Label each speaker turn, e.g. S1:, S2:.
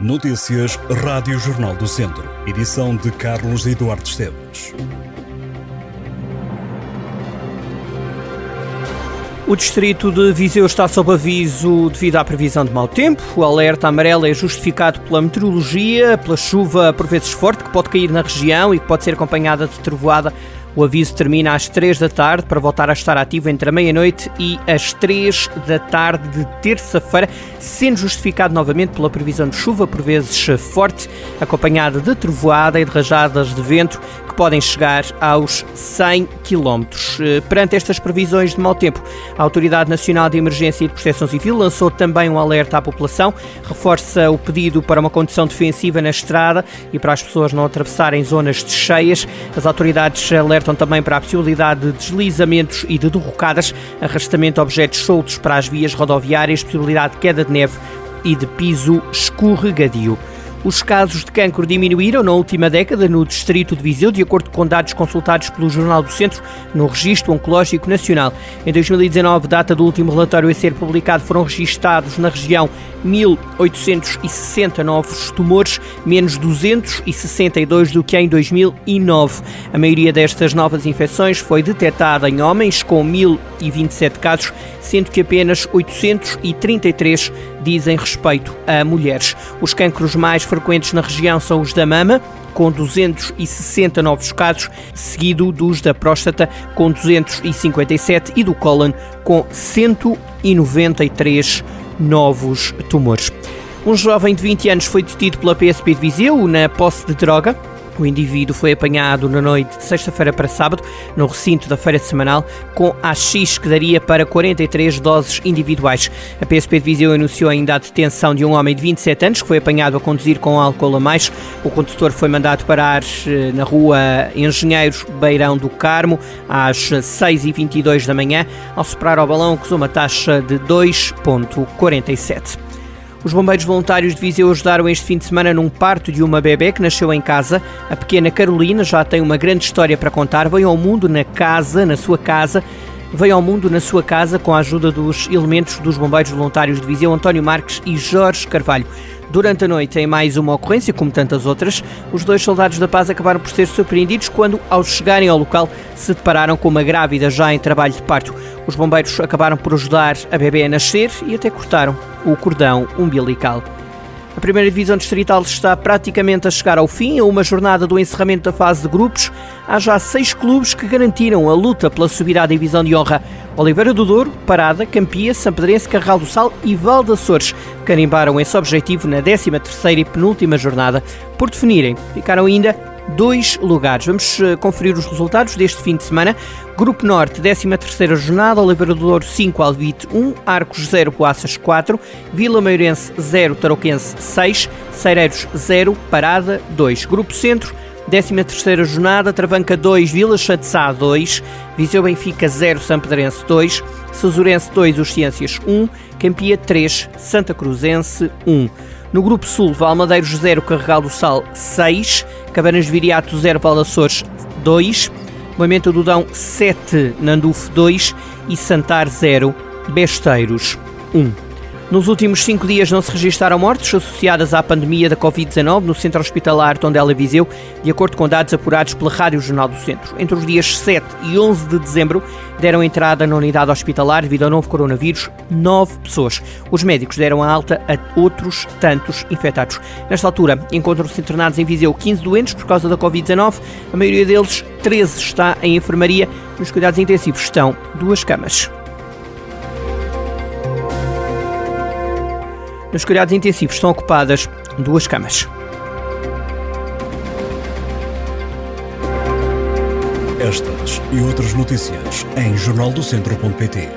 S1: Notícias Rádio Jornal do Centro. Edição de Carlos Eduardo Esteves.
S2: O distrito de Viseu está sob aviso devido à previsão de mau tempo. O alerta amarelo é justificado pela meteorologia, pela chuva por vezes forte que pode cair na região e que pode ser acompanhada de trovoada o aviso termina às 3 da tarde para voltar a estar ativo entre a meia-noite e as 3 da tarde de terça-feira, sendo justificado novamente pela previsão de chuva, por vezes forte, acompanhada de trovoada e de rajadas de vento que podem chegar aos 100 km. Eh, perante estas previsões de mau tempo, a Autoridade Nacional de Emergência e de Proteção Civil lançou também um alerta à população, reforça o pedido para uma condução defensiva na estrada e para as pessoas não atravessarem zonas de cheias. As autoridades alertam alertam também para a possibilidade de deslizamentos e de derrocadas, arrastamento de objetos soltos para as vias rodoviárias, possibilidade de queda de neve e de piso escorregadio. Os casos de cancro diminuíram na última década no distrito de Viseu, de acordo com dados consultados pelo Jornal do Centro no Registro Oncológico Nacional. Em 2019, data do último relatório a ser publicado, foram registados na região 1.860 novos tumores, menos 262 do que em 2009. A maioria destas novas infecções foi detectada em homens, com 1.027 casos, sendo que apenas 833 dizem respeito a mulheres. Os cancros mais frequentes na região são os da mama, com 260 novos casos, seguido dos da próstata, com 257, e do cólon, com 193 novos tumores. Um jovem de 20 anos foi detido pela PSP de Viseu na posse de droga. O indivíduo foi apanhado na noite de sexta-feira para sábado, no recinto da feira semanal, com AX que daria para 43 doses individuais. A PSP de Viseu anunciou ainda a detenção de um homem de 27 anos que foi apanhado a conduzir com álcool a mais. O condutor foi mandado parar eh, na rua Engenheiros Beirão do Carmo às 6h22 da manhã. Ao superar ao balão, acusou uma taxa de 2,47. Os bombeiros voluntários de Viseu ajudaram este fim de semana num parto de uma bebê que nasceu em casa. A pequena Carolina já tem uma grande história para contar. Veio ao mundo na casa, na sua casa, veio ao mundo na sua casa com a ajuda dos elementos dos bombeiros voluntários de Viseu, António Marques e Jorge Carvalho. Durante a noite, em mais uma ocorrência, como tantas outras, os dois soldados da paz acabaram por ser surpreendidos quando, ao chegarem ao local, se depararam com uma grávida já em trabalho de parto. Os bombeiros acabaram por ajudar a bebê a nascer e até cortaram o cordão umbilical. A primeira divisão distrital está praticamente a chegar ao fim. A uma jornada do encerramento da fase de grupos, há já seis clubes que garantiram a luta pela subida à divisão de honra. Oliveira do Douro, Parada, Campia, Sampedrense, Carral do Sal e Val de Açores carimbaram esse objetivo na 13ª e penúltima jornada. Por definirem, ficaram ainda dois lugares. Vamos eh, conferir os resultados deste fim de semana. Grupo Norte, 13ª jornada, Oliveira do Douro 5, Alvite 1, Arcos 0, Poaças 4, Vila Meirense 0, Tarouquense 6, Cereiros 0, Parada 2. Grupo Centro, 13ª jornada, Travanca 2, Vila Chatzá 2, Viseu Benfica 0, Sampedrense 2, Sasurense 2, Os Ciências 1, Campia 3, Santa Cruzense 1. No Grupo Sul, Valmadeiros 0, Carregal do Sal 6, Cabanas de Viriato 0, Valdaçores 2, Moimento do Dão 7, Nandufo 2 e Santar 0, Besteiros 1. Nos últimos cinco dias não se registaram mortes associadas à pandemia da Covid-19 no centro hospitalar Tondela Viseu, de acordo com dados apurados pela Rádio Jornal do Centro. Entre os dias 7 e 11 de dezembro deram entrada na unidade hospitalar devido ao novo coronavírus nove pessoas. Os médicos deram alta a outros tantos infectados. Nesta altura, encontram-se internados em Viseu 15 doentes por causa da Covid-19. A maioria deles, 13, está em enfermaria. Nos cuidados intensivos estão duas camas. Nos cuidados intensivos estão ocupadas duas camas.
S1: Estas e outras notícias em jornaldocentro.pt.